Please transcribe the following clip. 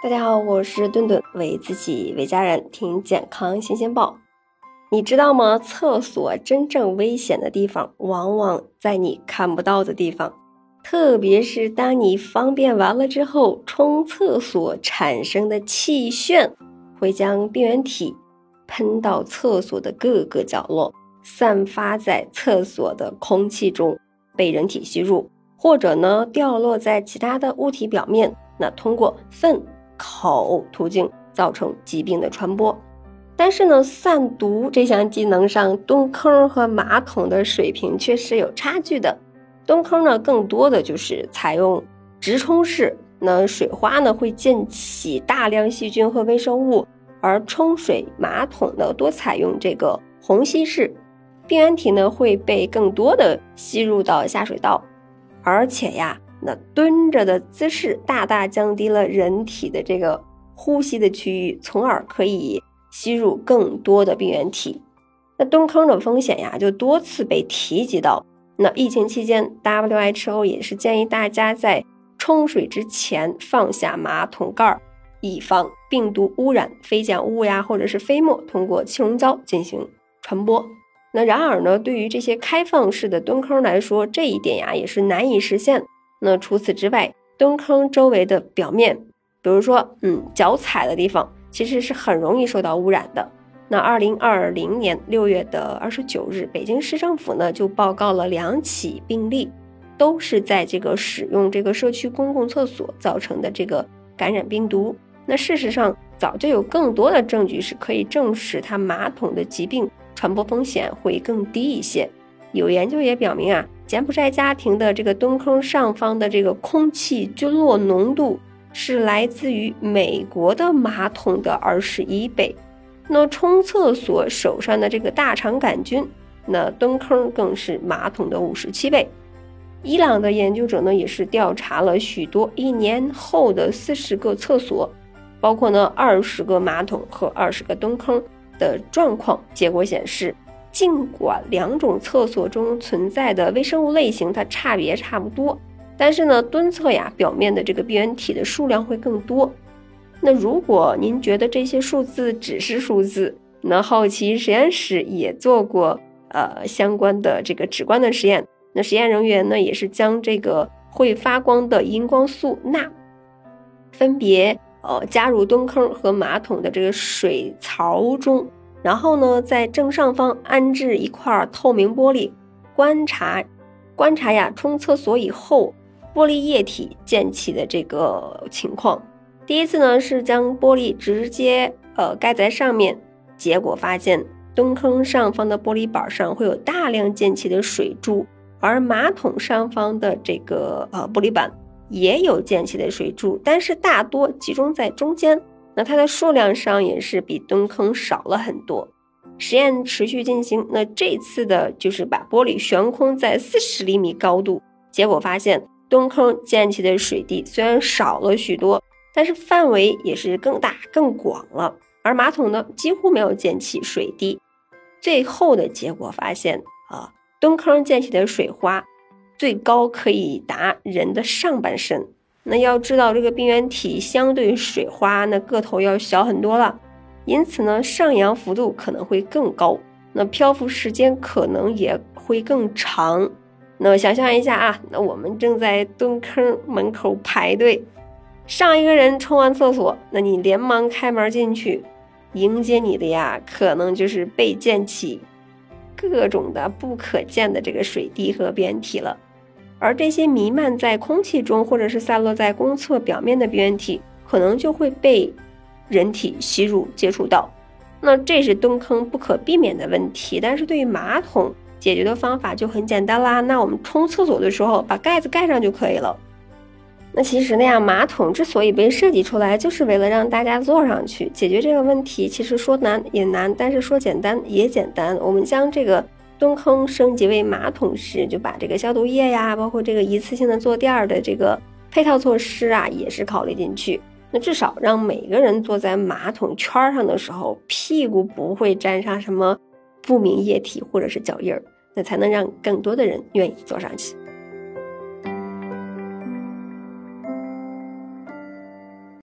大家好，我是顿顿，为自己为家人听健康新鲜报。你知道吗？厕所真正危险的地方，往往在你看不到的地方。特别是当你方便完了之后，冲厕所产生的气旋，会将病原体喷到厕所的各个角落，散发在厕所的空气中，被人体吸入，或者呢掉落在其他的物体表面。那通过粪。口途径造成疾病的传播，但是呢，散毒这项技能上，蹲坑和马桶的水平确实有差距的。蹲坑呢，更多的就是采用直冲式，那水花呢会溅起大量细菌和微生物；而冲水马桶呢，多采用这个虹吸式，病原体呢会被更多的吸入到下水道，而且呀。那蹲着的姿势大大降低了人体的这个呼吸的区域，从而可以吸入更多的病原体。那蹲坑的风险呀，就多次被提及到。那疫情期间，WHO 也是建议大家在冲水之前放下马桶盖儿，以防病毒污染、飞溅物呀，或者是飞沫通过气溶胶进行传播。那然而呢，对于这些开放式的蹲坑来说，这一点呀也是难以实现。那除此之外，蹲坑周围的表面，比如说，嗯，脚踩的地方，其实是很容易受到污染的。那二零二零年六月的二十九日，北京市政府呢就报告了两起病例，都是在这个使用这个社区公共厕所造成的这个感染病毒。那事实上，早就有更多的证据是可以证实它马桶的疾病传播风险会更低一些。有研究也表明啊。柬埔寨家庭的这个蹲坑上方的这个空气菌落浓度是来自于美国的马桶的二十一倍。那冲厕所手上的这个大肠杆菌，那蹲坑更是马桶的五十七倍。伊朗的研究者呢，也是调查了许多一年后的四十个厕所，包括呢二十个马桶和二十个蹲坑的状况，结果显示。尽管两种厕所中存在的微生物类型它差别差不多，但是呢，蹲厕呀表面的这个病原体的数量会更多。那如果您觉得这些数字只是数字，那好奇实验室也做过呃相关的这个直观的实验。那实验人员呢也是将这个会发光的荧光素钠分别呃加入蹲坑和马桶的这个水槽中。然后呢，在正上方安置一块透明玻璃，观察观察呀，冲厕所以后玻璃液体溅起的这个情况。第一次呢是将玻璃直接呃盖在上面，结果发现蹲坑上方的玻璃板上会有大量溅起的水柱，而马桶上方的这个呃玻璃板也有溅起的水柱，但是大多集中在中间。那它的数量上也是比蹲坑少了很多。实验持续进行，那这次的就是把玻璃悬空在四十厘米高度，结果发现蹲坑溅起的水滴虽然少了许多，但是范围也是更大更广了。而马桶呢，几乎没有溅起水滴。最后的结果发现啊，蹲坑溅起的水花最高可以达人的上半身。那要知道，这个病原体相对水花，那个头要小很多了，因此呢，上扬幅度可能会更高，那漂浮时间可能也会更长。那想象一下啊，那我们正在蹲坑门口排队，上一个人冲完厕所，那你连忙开门进去，迎接你的呀，可能就是被溅起各种的不可见的这个水滴和病原体了。而这些弥漫在空气中，或者是散落在公厕表面的病原体，可能就会被人体吸入接触到。那这是蹲坑不可避免的问题。但是对于马桶解决的方法就很简单啦。那我们冲厕所的时候把盖子盖上就可以了。那其实那样马桶之所以被设计出来，就是为了让大家坐上去解决这个问题。其实说难也难，但是说简单也简单。我们将这个。蹲坑升级为马桶式，就把这个消毒液呀，包括这个一次性的坐垫的这个配套措施啊，也是考虑进去。那至少让每个人坐在马桶圈上的时候，屁股不会沾上什么不明液体或者是脚印儿，那才能让更多的人愿意坐上去。